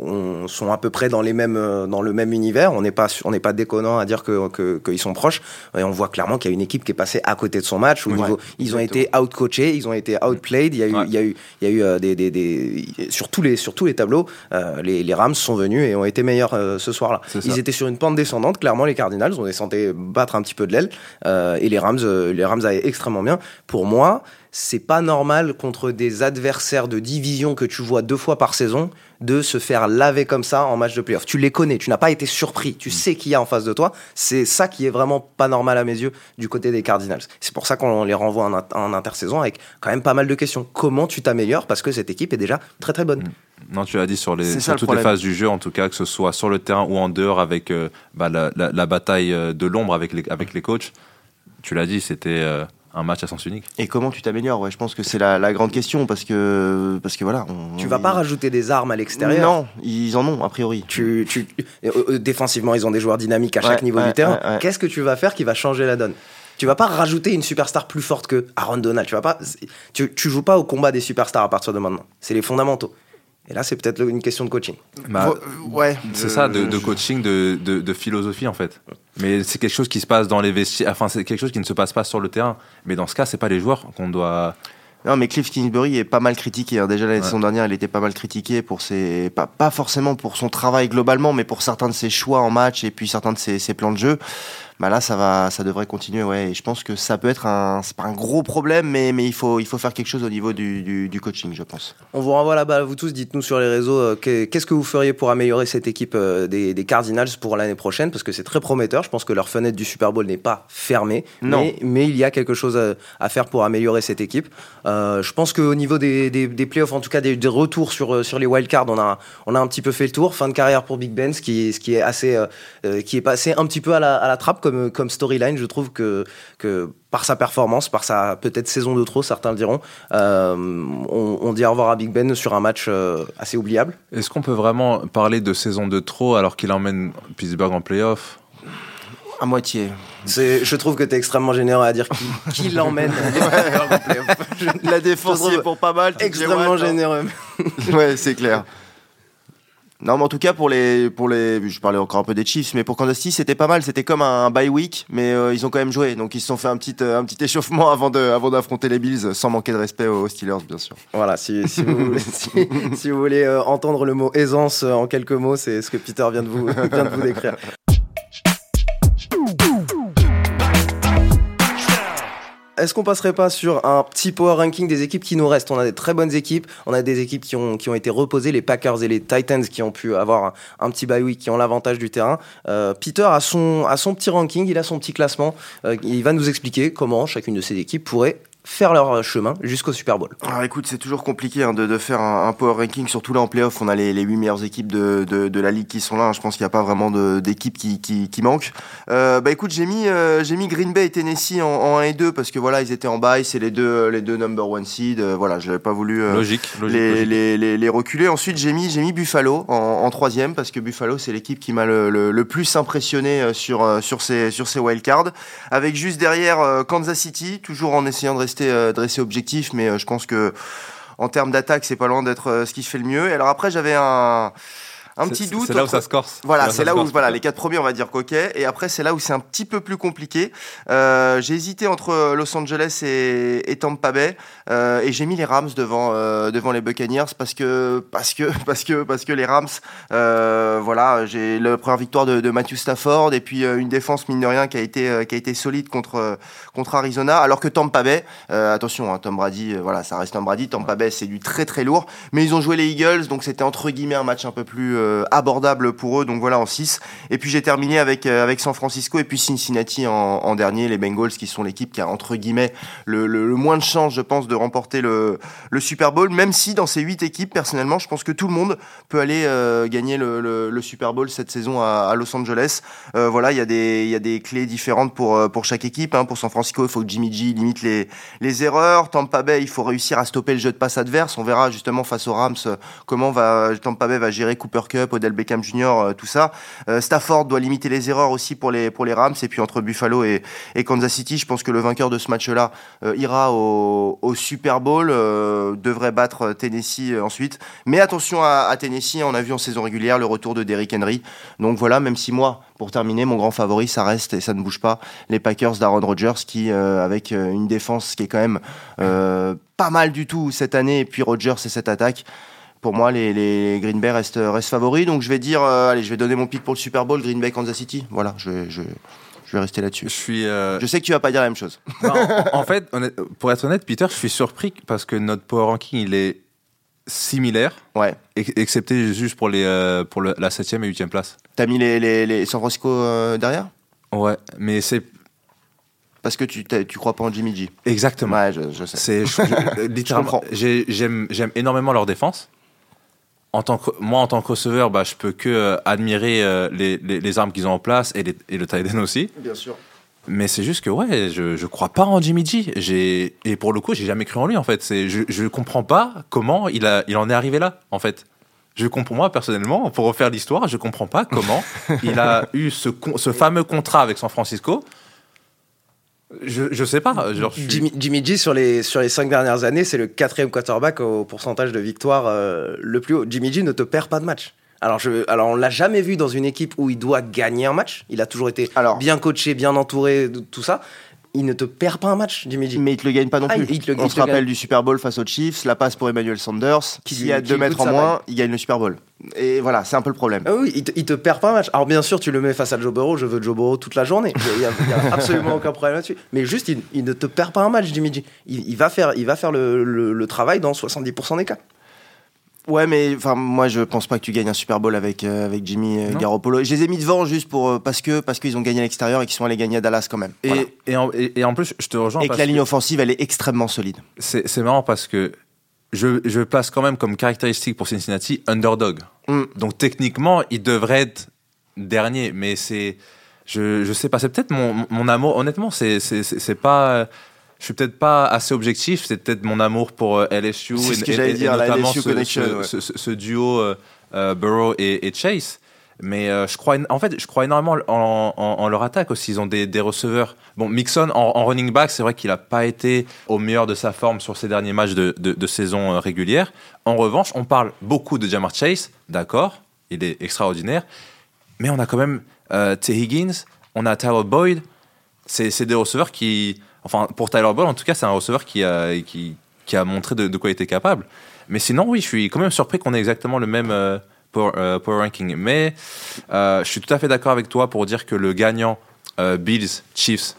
on, sont à peu près dans, les mêmes, dans le même univers. On n'est pas, on n'est pas déconnant à dire qu'ils que, que sont proches. Et on voit clairement qu'il y a une équipe qui est passée à côté de son match. Au ouais, niveau, ils ont été out-coachés, ils ont été outplayed. Il y a eu, ouais. il y a eu, il y a eu euh, des, des, des, sur, tous les, sur tous les tableaux, euh, les, les, Rams sont venus et ont été meilleurs euh, ce soir-là. Ils étaient sur une pente descendante. Clairement, les Cardinals, on les sentait battre un petit peu de l'aile. Euh, et les Rams, les Rams allaient extrêmement bien. Pour moi, c'est pas normal contre des adversaires de division que tu vois deux fois par saison de se faire laver comme ça en match de playoff. Tu les connais, tu n'as pas été surpris, tu mm. sais qui y a en face de toi. C'est ça qui est vraiment pas normal à mes yeux du côté des Cardinals. C'est pour ça qu'on les renvoie en, intersaison avec quand même pas mal de questions. Comment tu t'améliores Parce que cette équipe est déjà très très bonne. Mm. Non, tu l'as dit sur, les, toutes les phases du jeu, en tout cas, que ce soit sur le terrain ou en dehors avec euh, bah, la, bataille euh, de l'ombre avec les, avec les coachs. Tu l'as dit, c'était. Euh, un match à sens unique. Et comment tu t'améliores ouais, Je pense que c'est la, grande question parce que, parce que voilà. tu vas pas rajouter des armes à l'extérieur Non, ils en ont a priori. Tu, tu, euh, euh, défensivement, ils ont des joueurs dynamiques à chaque niveau du terrain. Qu'est-ce que tu vas faire qui va changer la donne? Tu vas pas rajouter une superstar plus forte que Aaron Donald. Tu vas pas, tu, tu joues pas au combat des superstars à partir de maintenant. C'est les fondamentaux. Et là, c'est peut-être une question de coaching. Bah, ouais. C'est ça, de, coaching, de, de, philosophie en fait. Mais c'est quelque chose qui se passe dans les vestiaires. Enfin, c'est quelque chose qui ne se passe pas sur le terrain. Mais dans ce cas, c'est pas les joueurs qu'on doit. Non, mais Cliff Kingsbury est pas mal critiqué. Hein. Déjà la saison dernière, il était pas mal critiqué pour ses, pas, pas forcément pour son travail globalement, mais pour certains de ses choix en match et puis certains de ses, ses plans de jeu bah là ça va ça devrait continuer ouais. Et je pense que ça peut être un c'est pas un gros problème mais, mais il faut il faut faire quelque chose au niveau du, du, coaching je pense. On vous renvoie balle vous tous dites-nous sur les réseaux euh, qu'est-ce que vous feriez pour améliorer cette équipe euh, des, des, Cardinals pour l'année prochaine? Parce que c'est très prometteur. Je pense que leur fenêtre du Super Bowl n'est pas fermée. Non. Mais, mais, il y a quelque chose à, faire pour améliorer cette équipe. Euh, je pense qu'au niveau des, des, des, playoffs en tout cas des, retours sur sur les wildcards on a on a un petit peu fait le tour. Fin de carrière pour Big Ben ce qui ce qui est assez qui est passé un petit peu à la, à la trappe comme, storyline. Je trouve que, que par sa performance, par sa peut-être saison de trop, certains le diront, euh, on, dit au revoir à Big Ben sur un match euh, assez oubliable. Est-ce qu'on peut vraiment parler de saison de trop alors qu'il emmène Pittsburgh en playoff? À moitié. Je trouve que tu es extrêmement généreux à dire qui, l'emmène. La défense est pour pas mal. Extrêmement généreux. ouais, c'est clair. Non, mais en tout cas, pour les, pour les, je parlais encore un peu des Chiefs, mais pour Kansas City, c'était pas mal. C'était comme un bye week, mais euh, ils ont quand même joué. Donc, ils se sont fait un petit, euh, un petit échauffement avant de, avant d'affronter les Bills, sans manquer de respect aux Steelers, bien sûr. Voilà, si, si, vous, voulez, si, vous voulez euh, entendre le mot aisance en quelques mots, c'est ce que Peter vient de vous, vient de vous décrire. Est-ce qu'on passerait pas sur un petit power ranking des équipes qui nous restent? On a des très bonnes équipes, on a des équipes qui ont, qui ont été reposées, les Packers et les Titans qui ont pu avoir un, petit bye week, qui ont l'avantage du terrain. Euh, Peter a son, a son petit ranking, il a son petit classement. Euh, il va nous expliquer comment chacune de ces équipes pourrait faire leur chemin jusqu'au Super Bowl Alors écoute, c'est toujours compliqué hein, de, de, faire un, power ranking, surtout là en playoff, on a les, les 8 meilleures équipes de, de, de, la ligue qui sont là, je pense qu'il n'y a pas vraiment d'équipes qui, qui, qui manquent. Euh, bah écoute, j'ai mis, euh, j'ai mis Green Bay et Tennessee en, en, 1 et 2 parce que voilà, ils étaient en bye, c'est les deux, les deux number one seed, euh, voilà, je n'avais pas voulu euh, logique, logique, les, Les, les, les, reculer. Ensuite, j'ai mis, j'ai mis Buffalo en, en troisième parce que Buffalo, c'est l'équipe qui m'a le, le, plus impressionné sur, sur, ces, sur ces wildcards, avec juste derrière Kansas City, toujours en essayant de rester, de rester objectif, mais euh, je pense que en termes d'attaque, c'est pas loin d'être euh, ce qui fait le mieux. Et alors après, j'avais un un petit doute. C'est là où ça se corse. Voilà, c'est là, où, voilà, les quatre premiers, on va dire qu'ok. Et après, c'est là où c'est un petit peu plus compliqué. Euh, j'ai hésité entre Los Angeles et, et Tampa Bay, euh, et j'ai mis les Rams devant euh, devant les Buccaneers parce que parce que parce que parce que les Rams, euh, voilà, j'ai la première victoire de, de, Matthew Stafford et puis euh, une défense mine de rien qui a été euh, qui a été solide contre contre Arizona, alors que Tampa Bay, attention, hein, Tom Brady, voilà, ça reste Tom Brady. Tampa Bay, c'est du très très lourd, mais ils ont joué les Eagles, donc c'était entre guillemets un match un peu plus euh, abordable pour eux. Donc voilà en 6. Et puis j'ai terminé avec euh, avec San Francisco et puis Cincinnati en, dernier, les Bengals qui sont l'équipe qui a entre guillemets le, moins de chance, je pense, de remporter le, Super Bowl. Même si dans ces huit équipes, personnellement, je pense que tout le monde peut aller euh, gagner le, Super Bowl cette saison à, Los Angeles. voilà, il y a des y a des clés différentes pour pour chaque équipe. Hein. Pour San Francisco, il faut que Jimmy G limite les les erreurs. Tampa Bay, il faut réussir à stopper le jeu de passe adverse. On verra justement face aux Rams comment va Tampa Bay va gérer Cooper Cup, Odell Beckham Jr., euh, tout ça. Euh, Stafford doit limiter les erreurs aussi pour les pour les Rams et puis entre Buffalo et, Kansas City, je pense que le vainqueur de ce match-là euh, ira au, Super Bowl, devrait battre Tennessee ensuite. Mais attention à, à, Tennessee, on a vu en saison régulière le retour de Derrick Henry. Donc voilà, même si moi, pour terminer, mon grand favori, ça reste et ça ne bouge pas, les Packers d'Aaron Rodgers qui, avec une défense qui est quand même pas mal du tout cette année, et puis Rodgers et cette attaque pour moi, les, Green Bay restent, restent, favoris. Donc je vais dire, euh, allez, je vais donner mon pic pour le Super Bowl, Green Bay, Kansas City. Voilà, je, je, vais rester là-dessus. Je suis. euh, Je sais que tu vas pas dire la même chose. non, en, en fait, honnête- pour être honnête, Peter, je suis surpris parce que notre power ranking il est similaire, Ouais. ex- excepté juste pour les euh, pour le- la 7 et 8 place. T'as mis les, les, les San Francisco derrière? Ouais, mais c'est Parce que tu, tu crois pas en Jimmy G. exactement. Ouais, je, je sais. C'est J'aime j'aime énormément leur défense. En tant que, moi, en tant que receveur, bah, je peux que euh, admirer euh, les, les, les armes qu'ils ont en place et, les- et le tight end aussi. Bien sûr. Mais c'est juste que ouais, je, je crois pas en Jimmy G. Et pour le coup, j'ai jamais cru en lui en fait. C'est je je comprends pas comment il a il en est arrivé là en fait. Je comprends moi personnellement pour refaire l'histoire, je comprends pas comment il a eu ce con- ce fameux contrat avec San Francisco. Je je sais pas. Genre, je suis- Jimmy, Jimmy G sur les, sur les cinq dernières années, c'est le quatrième quarterback au pourcentage de victoire euh, le plus haut. Jimmy G ne te perd pas de match. Alors, je, alors on l'a jamais vu dans une équipe où il doit gagner un match. Il a toujours été Alors- bien coaché, bien entouré, de tout ça. Il ne te perd pas un match, Jimmy G. Mais il te le gagne pas non Ah, plus. il te le- On il se te rappelle gagne. du Super Bowl face aux Chiefs, la passe pour Emmanuel Sanders, Qui qui lui- a deux mètres en moins, il gagne le Super Bowl. Et voilà, c'est un peu le problème. Ah oui, il te, il te perd pas un match. Alors bien sûr, tu le mets face à Joe Burrow, je veux Joe Burrow toute la journée. Il n'y a, y absolument aucun problème là-dessus. Mais juste, il, il ne te perd pas un match, Jimmy G. Il, il va faire, il va faire le, le- le travail dans 70% des cas. Ouais, mais enfin, moi, je pense pas que tu gagnes un Super Bowl avec, euh, avec Jimmy euh. Garoppolo. Je les ai mis devant juste pour, euh, parce que parce qu'ils ont gagné à l'extérieur et qu'ils sont allés gagner à Dallas quand même. et, Voilà. et, en, et- et en plus, je te rejoins Et que la ligne que offensive, elle est extrêmement solide. c'est c'est marrant parce que je, je place quand même comme caractéristique pour Cincinnati underdog. Mm. Donc techniquement, il devrait être dernier, mais c'est je, je sais pas, c'est peut-être mon, mon amour. Honnêtement, c'est c'est c'est- c'est pas. Je suis peut-être pas assez objectif. C'est peut-être mon amour pour euh, LSU C'est et, ce que et- et dire, notamment LSU ce, ce- ouais. ce- ce- ce duo euh, euh, Burrow et, et Chase. Mais euh, je crois, en fait, je crois énormément en, en- en leur attaque aussi. Ils ont des, des receveurs. Bon, Mixon en, en running back, c'est vrai qu'il n'a pas été au meilleur de sa forme sur ses derniers matchs de, de- de saison régulière. En revanche, on parle beaucoup de Jamar Chase, d'accord, il est extraordinaire. Mais on a quand même euh, T. Higgins, on a Tyler Boyd. C'est des receveurs qui. Enfin, pour Tyler Boyd, en tout cas, c'est un receveur qui a, qui, qui a montré de, de quoi il était capable. Mais sinon, oui, je suis quand même surpris qu'on ait exactement le même euh, power, euh, power ranking. Mais euh, je suis tout à fait d'accord avec toi pour dire que le gagnant euh, Bills Chiefs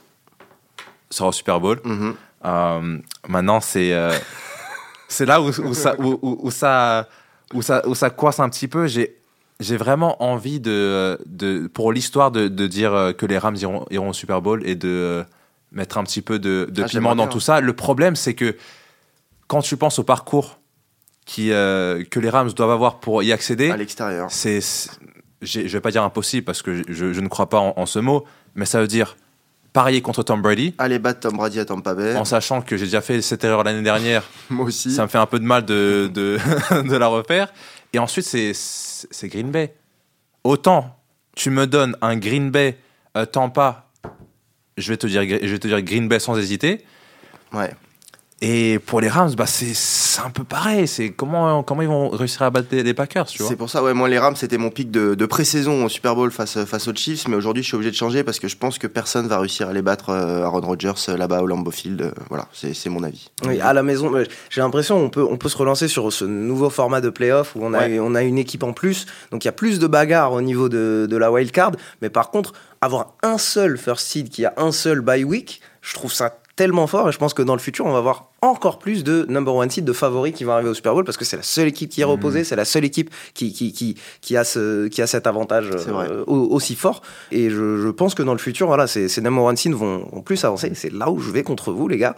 sera au Super Bowl. Mhm. Euh, maintenant, c'est c'est là où, où ça où, ça où ça où ça coince un petit peu. J'ai j'ai vraiment envie de, de pour l'histoire de, de dire que les Rams iront, iront au Super Bowl et de mettre un petit peu de, de Ah, piment dans tout ça. Le problème, c'est que quand tu penses au parcours qui, euh, que les Rams doivent avoir pour y accéder, À l'extérieur. c'est, je vais pas dire impossible parce que je, je ne crois pas en, en ce mot, mais ça veut dire parier contre Tom Brady Aller battre Tom Brady à Tampa Bay. en sachant que j'ai déjà fait cette erreur l'année dernière. Moi aussi. Ça me fait un peu de mal de, de, de la refaire. Et ensuite, c'est, c'est Green Bay. Autant tu me donnes un Green Bay euh, Tampa, je vais, te dire, je vais te dire Green Bay sans hésiter. Ouais. Et pour les Rams, bah c'est, un peu pareil. C'est comment, comment ils vont réussir à battre les, Packers, tu vois C'est pour ça, ouais, moi les Rams c'était mon pic de, de pré-saison au Super Bowl face, face aux Chiefs, mais aujourd'hui je suis obligé de changer parce que je pense que personne va réussir à les battre euh, Aaron Rodgers euh, là-bas au Lambeau Field. euh, voilà, c'est c'est mon avis. Oui, à la maison, j'ai l'impression on peut, on peut se relancer sur ce nouveau format de playoff où on a, Ouais. on a une équipe en plus. Donc il y a plus de bagarres au niveau de, de la wild card. Mais par contre, avoir un seul first seed qui a un seul bye week, je trouve ça tellement fort. Et je pense que dans le futur, on va voir encore plus de number one seed, de favoris qui vont arriver au Super Bowl parce que c'est la seule équipe qui est reposée, c'est la seule équipe qui, qui, qui, qui, a, ce, qui a cet avantage euh, au- aussi fort. Et je, je pense que dans le futur, voilà, ces, ces number one seeds vont, vont plus avancer. C'est là où je vais contre vous, les gars.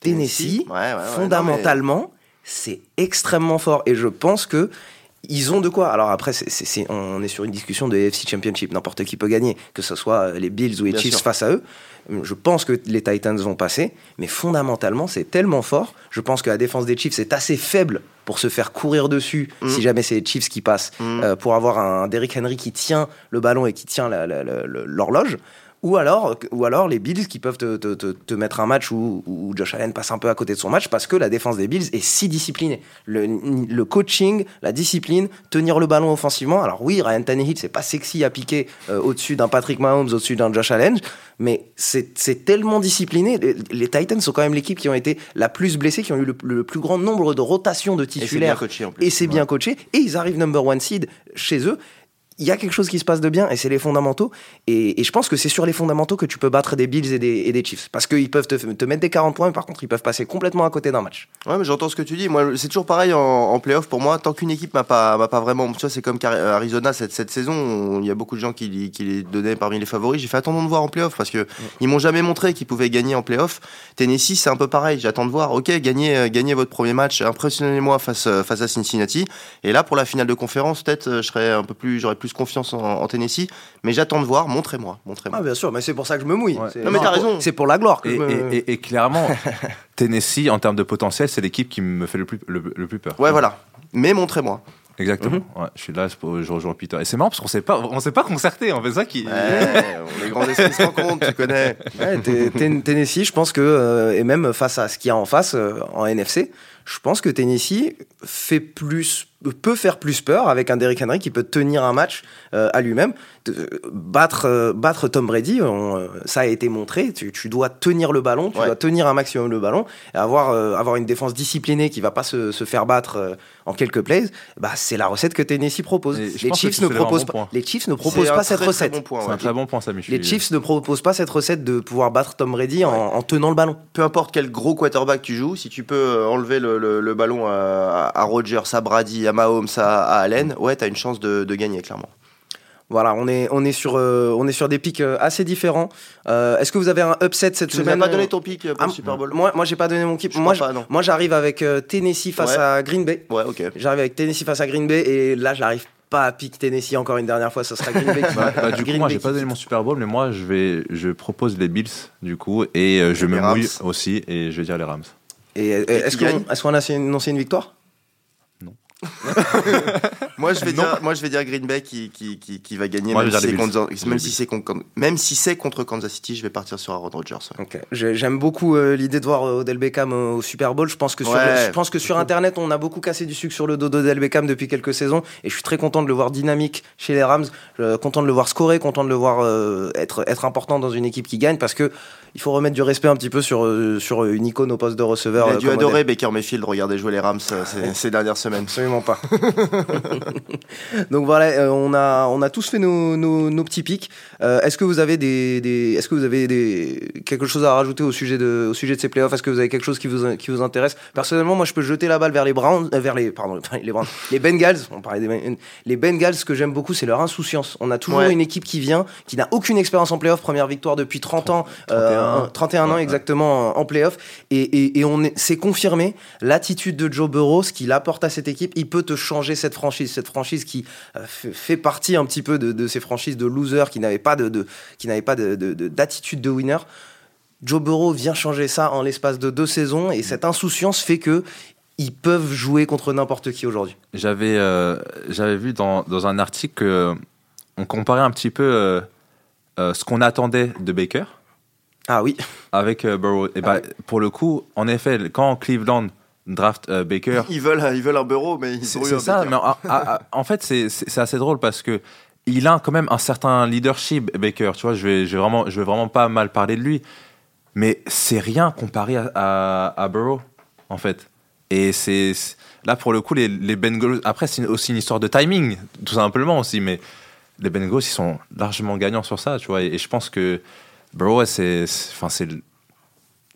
Tennessee, Ouais, ouais, ouais, fondamentalement, c'est extrêmement fort. Et je pense que ils ont de quoi. Alors après, c'est- on est sur une discussion de AFC Championship. N'importe qui peut gagner, que ce soit les Bills ou les Bien Chiefs sûr. face à eux. Je pense que les Titans vont passer, mais fondamentalement, c'est tellement fort. Je pense que la défense des Chiefs est assez faible pour se faire courir dessus Mm. si jamais c'est les Chiefs qui passent, Mm. euh, pour avoir un Derrick Henry qui tient le ballon et qui tient l'horloge. Ou alors, ou alors les Bills qui peuvent te, te- te- te mettre un match où, où Josh Allen passe un peu à côté de son match parce que la défense des Bills est si disciplinée. Le, le coaching, la discipline, tenir le ballon offensivement. Alors oui, Ryan Tannehill, c'est pas sexy à piquer euh, au-dessus d'un Patrick Mahomes, au-dessus d'un Josh Allen, mais c'est tellement discipliné. Les, les Titans sont quand même l'équipe qui ont été la plus blessée, qui ont eu le, le plus grand nombre de rotations de Et c'est bien titulaires coaché en plus. et c'est bien coaché. Et ils arrivent number one seed chez eux. Il y a quelque chose qui se passe de bien et c'est les fondamentaux. Et, et je pense que c'est sur les fondamentaux que tu peux battre des Bills et des, et des Chiefs. Parce qu'ils peuvent te, te mettre des 40 points, mais par contre, ils peuvent passer complètement à côté d'un match. Ouais, mais j'entends ce que tu dis. Moi, c'est toujours pareil en, en playoff pour moi. Tant qu'une équipe m'a pas, m'a pas vraiment. Tu vois, c'est comme Arizona cette, cette saison. on- Il y a beaucoup de gens qui, les donnaient parmi les favoris. J'ai fait attendre de voir en playoff parce que ils m'ont jamais montré qu'ils pouvaient gagner en playoff. Tennessee, c'est un peu pareil. J'attends de voir. Ok, gagnez, euh, gagnez votre premier match. Impressionnez-moi face, euh, face à Cincinnati. Et là, pour la finale de conférence, peut-être, euh, je serais un peu plus, j'aurais plus confiance en, en Tennessee. Mais j'attends de voir. Montrez-moi, montrez-moi. Ah, bien sûr, mais c'est pour ça que je me mouille. Ouais. Non, mais t'as raison. C'est pour la gloire que Et, je me. et- et- et clairement, Tennessee, en termes de potentiel, c'est l'équipe qui me fait le plus, le, le plus peur. Ouais, voilà. Mais montrez-moi. Exactement. Ouais, je suis là, je rejoins Peter. Et c'est marrant parce qu'on s'est pas, on s'est pas concerté. On fait ça qui. Ouais, les grands esprits se rencontrent, tu connais. Ouais, Tennessee, je pense que, euh, et même face à ce qu'il y a en face euh, en NFC, je pense que Tennessee fait plus, peut faire plus peur avec un Derrick Henry qui peut tenir un match euh, à lui-même. Battre, euh, battre Tom Brady, on, euh, ça a été montré. Tu, tu dois tenir le ballon, tu Ouais. dois tenir un maximum le ballon, et avoir, euh, avoir une défense disciplinée qui va pas se, se faire battre euh, en quelques plays. Bah, c'est la recette que Tennessee propose. Les Chiefs, ne proposent bon pas, les Chiefs ne C'est proposent pas cette très, recette. bon point, C'est ouais. un très bon point, Samy. je Les Chiefs ne proposent pas cette recette de pouvoir battre Tom Brady en, en tenant le ballon. peu importe quel gros quarterback tu joues, si tu peux enlever le, le- le ballon à, à Rodgers, à Brady, à Mahomes, à, à Allen, ouais, t'as une chance de, de gagner, clairement. Voilà, on est, on est, sur, euh, on est sur des pics euh, assez différents. Euh, Est-ce que vous avez un upset cette Tu nous as semaine pas donné ton pic pour Ah, le Super Bowl Moi, moi j'ai pas donné mon pic. Je Moi, moi, j'arrive avec euh, Tennessee face Ouais. à Green Bay. Ouais, ok. J'arrive avec Tennessee face à Green Bay et là, j'arrive pas à pick Tennessee encore une dernière fois. Ce sera Green Bay qui Bah, bah, du coup, Green moi, Bay j'ai pas donné mon Super Bowl, mais moi, je vais, je propose les Bills, du coup, et euh, je Les me Rams. mouille aussi, et je vais dire les Rams. Et, est-ce qu'on est qu'on a annoncé une victoire? Moi, je vais Non. dire, moi, je vais dire Green Bay qui, qui, qui, qui va gagner, Moi, même, si c'est contre, Bills. même Les si c'est contre, même si c'est contre Kansas City, je vais partir sur Aaron Rodgers. ouais. J'aime beaucoup euh, l'idée de voir euh, Odell Beckham au Super Bowl. Je pense que sur, Ouais. je pense que sur Internet, on a beaucoup cassé du sucre sur le dos d'Odell Beckham depuis quelques saisons. Et je suis très content de le voir dynamique chez les Rams. Euh, content de le voir scorer, content de le voir euh, être, être important dans une équipe qui gagne. Parce que il faut remettre du respect un petit peu sur, euh, sur une icône au poste de receveur. Il a euh, dû adorer. Baker Mayfield, regarder jouer les Rams euh, ces, ces dernières semaines. Absolument pas. Donc voilà, euh, on a on a tous fait nos, nos, nos petits pics. Euh, est-ce que vous avez des, des est-ce que vous avez des quelque chose à rajouter au sujet de au sujet de ces playoffs? Est-ce que vous avez quelque chose qui vous qui vous intéresse? Personnellement, moi, je peux jeter la balle vers les Browns, euh, vers les pardon les Browns, les Bengals. On parlait des Ben- les Bengals. Ce que j'aime beaucoup, c'est leur insouciance. On a toujours Ouais. une équipe qui vient, qui n'a aucune expérience en playoff. Première victoire depuis 30 ans, euh, 31. 31 ans exactement en, playoff. Et, et, et on est- c'est confirmé l'attitude de Joe Burrow, ce qu'il apporte à cette équipe, il peut te changer cette franchise, cette franchise qui euh, fait, partie un petit peu de, de ces franchises de losers qui n'avaient pas de, de- qui n'avaient pas de- de- de- d'attitude de, winner. Joe Burrow vient changer ça en l'espace de deux saisons et cette insouciance fait que ils peuvent jouer contre n'importe qui aujourd'hui. J'avais euh, j'avais vu dans, dans un article que euh, comparait un petit peu euh, euh, ce qu'on attendait de Baker Ah oui, avec euh, Burrow. Et bah, pour le coup, en effet, quand Cleveland draft euh, Baker, Ils veulent, ils veulent un bureau, mais ils c'est ont eu c'est un ça. Baker. Mais en, en- en fait, c'est assez drôle parce que il a quand même un certain leadership, Baker. Tu vois, je vais, je vais vraiment, je vais vraiment pas mal parler de lui, mais c'est rien comparé à, à, à Burrow, en fait. Et c'est c'est- là pour le coup les, les Bengals. Après, c'est aussi une histoire de timing, tout simplement aussi, mais les Bengals ils sont largement gagnants sur ça, tu vois. Et, et je pense que Burrow, c'est, c'est- enfin c'est,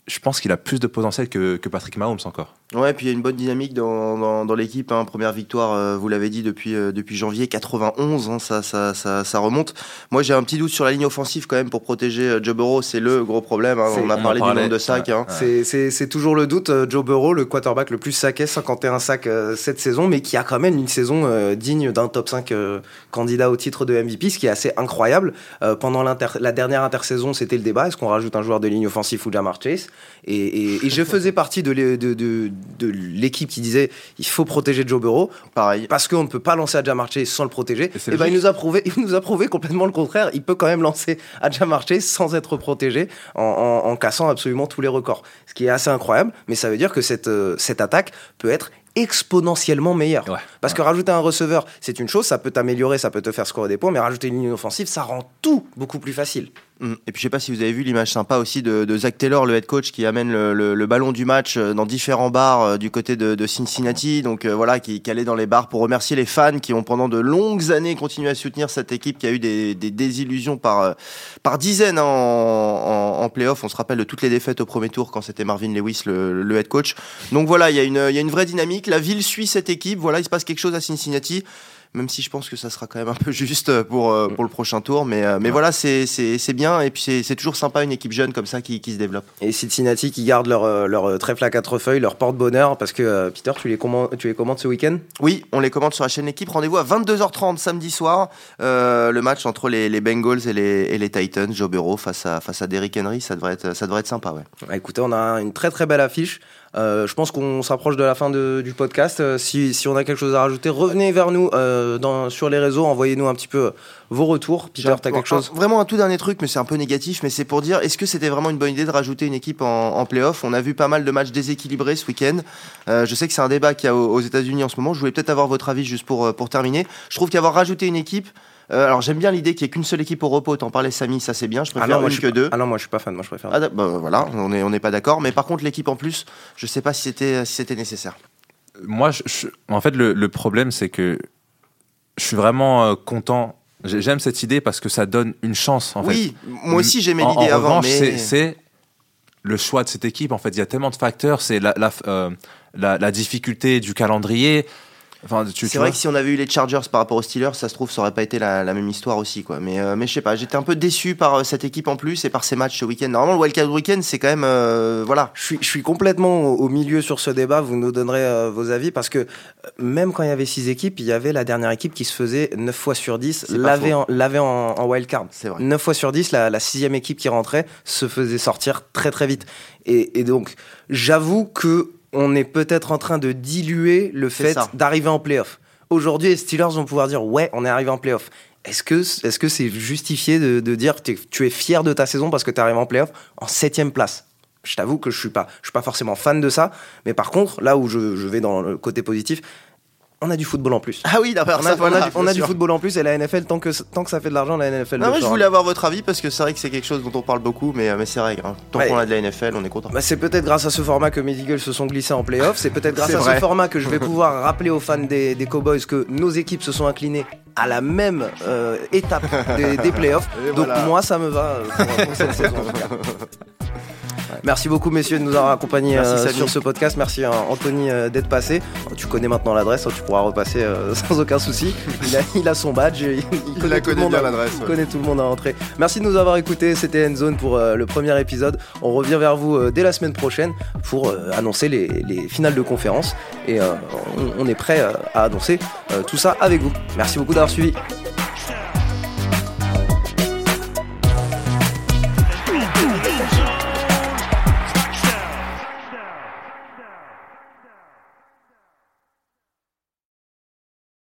je pense qu'il a plus de potentiel que, que Patrick Mahomes encore. Ouais, puis il y a une bonne dynamique dans, dans, dans l'équipe. hein. Première victoire, euh, vous l'avez dit, depuis, euh, depuis janvier 91, hein, ça, ça, ça, ça remonte. Moi, j'ai un petit doute sur la ligne offensive quand même pour protéger euh, Joe Burrow, c'est le gros problème. hein. On a on parlé du nombre de sacs. Ouais. hein. C'est- c'est c'est toujours le doute. euh, Joe Burrow, le quarterback le plus saqué, 51 sacs euh, cette saison, mais qui a quand même une saison euh, digne d'un top 5 euh, candidat au titre de MVP, ce qui est assez incroyable. Euh, pendant l'inter- la dernière intersaison, c'était le débat est-ce qu'on rajoute un joueur de ligne offensive ou Jamar Chase? Et, et- et je faisais partie de de- de- de l'équipe qui disait il faut protéger Joe Burrow Pareil. parce qu'on ne peut pas lancer à Jamar Chase sans le protéger. Et Et ben il nous a prouvé, il nous a prouvé complètement le contraire. Il peut quand même lancer à Jamar Chase sans être protégé en, en- en cassant absolument tous les records. Ce qui est assez incroyable, mais ça veut dire que cette, euh, cette attaque peut être exponentiellement meilleure. Ouais. Parce que rajouter un receveur, c'est une chose, ça peut t'améliorer, ça peut te faire scorer des points, mais rajouter une ligne offensive, ça rend tout beaucoup plus facile. Mm. Et puis je sais pas si vous avez vu l'image sympa aussi de, Zach Taylor, le head coach, qui amène le, ballon du match euh, dans différents bars euh, du côté de, Cincinnati. Donc euh, voilà, qui, qui allait dans les bars pour remercier les fans qui ont pendant de longues années continué à soutenir cette équipe qui a eu des, désillusions par, par dizaines en, playoff. On se rappelle de toutes les défaites au premier tour quand c'était Marvin Lewis, le, head coach. Donc voilà, il y, y a une vraie dynamique. La ville suit cette équipe. Voilà, il se passe quelque chose à Cincinnati même si je pense que ça sera quand même un peu juste pour, euh, pour le prochain tour. Mais, euh, mais voilà, c'est bien. Et puis c'est toujours sympa une équipe jeune comme ça qui, qui se développe. Et Cincinnati qui garde leur, euh, leur trèfle à quatre feuilles, leur porte-bonheur. Parce que Peter, tu les, commandes, tu les commandes ce week-end? Oui, on les commande sur la chaîne Équipe. Rendez-vous à 22h30 samedi soir. le match entre les, les Bengals et les, et les, Titans. Joe Burrow face à, face à Derrick Henry. Ça devrait être, ça devrait être sympa. Ouais. Bah, écoutez, on a une très très belle affiche. Euh, je pense qu'on s'approche de la fin de, du podcast. Euh, si, si, on a quelque chose à rajouter, revenez vers nous euh, dans, sur les réseaux, envoyez-nous un petit peu vos retours. Peter, t'as quelque chose? Vraiment un tout dernier truc, mais c'est un peu négatif, mais c'est pour dire, est-ce que c'était vraiment une bonne idée de rajouter une équipe en, en playoff? On a vu pas mal de matchs déséquilibrés ce week-end. je sais que c'est un débat qu'il y a aux, aux États-Unis en ce moment. Je voulais peut-être avoir votre avis juste pour, pour terminer. Je trouve qu'avoir rajouté une équipe, euh, alors j'aime bien l'idée qu'il n'y ait qu'une seule équipe au repos. T'en parlais Samy, ça c'est bien. Je préfère ah non, une que deux. Ah non, moi je suis pas fan. Moi je préfère. Ah, bah, voilà, on n'est on est pas d'accord. Mais par contre l'équipe en plus, je sais pas si c'était si c'était nécessaire. Moi, je, je, en fait, le, le problème c'est que je suis vraiment euh, content. J'aime cette idée parce que ça donne une chance. En oui, fait. moi aussi j'aimais l'idée avant. Revanche, mais c'est le choix de cette équipe. En fait, il y a tellement de facteurs. C'est la, la, euh, la, la difficulté du calendrier. Enfin, c'est vrai que si on avait eu les Chargers par rapport aux Steelers, ça se trouve, ça aurait pas été la, la même histoire aussi, quoi. Mais, euh, mais je sais pas, j'étais un peu déçu par euh, cette équipe en plus et par ces matchs ce week-end. Normalement, le Wildcard Weekend, c'est quand même, euh, voilà. Je suis, je suis complètement au, au, milieu sur ce débat. Vous nous donnerez euh, vos avis parce que même quand il y avait six équipes, il y avait la dernière équipe qui se faisait 9 fois sur 10, l'avait en, l'avait en, en wildcard. C'est vrai. 9 fois sur 10, la, la sixième équipe qui rentrait se faisait sortir très très vite. Et, et donc, j'avoue que on est peut-être en train de diluer le fait d'arriver en playoff. Aujourd'hui les Steelers vont pouvoir dire ouais, on est arrivé en playoff. Est-ce que c'est justifié de, de dire que tu es fier de ta saison parce que tu arrives en playoff en septième place? Je t'avoue que je suis pas je suis pas forcément fan de ça, mais par contre là où je, je vais dans le côté positif, on a du football en plus. Ah oui, d'accord. On a, on a, du, on a du, football en plus et la NFL, tant que, tant que ça fait de l'argent, la NFL. Non, mais je voulais avoir votre avis parce que c'est vrai que c'est quelque chose dont on parle beaucoup, mais, mais c'est vrai. Hein. Tant ouais. qu'on a de la NFL, on est content. Bah, c'est peut-être grâce à ce format que mes Eagles se sont glissés en playoff. C'est peut-être grâce à vrai. ce format que je vais pouvoir rappeler aux fans des, des, Cowboys que nos équipes se sont inclinées à la même euh, étape des, des playoffs. Et Donc voilà. moi, ça me va pour, pour cette saison. Merci beaucoup, messieurs, de nous avoir accompagnés euh, sur ce podcast. Merci, euh, Anthony, euh, d'être passé. Tu connais maintenant l'adresse, tu pourras repasser euh, sans aucun souci. Il a, il a, son badge, il, il connaît, tout le monde, l'adresse. Il connaît tout le monde à entrer. Merci de nous avoir écoutés. C'était Endzone pour le premier épisode. On revient vers vous dès la semaine prochaine pour annoncer les, les, finales de conférence. Et on, on, est prêt à annoncer tout ça avec vous. Merci beaucoup d'avoir suivi.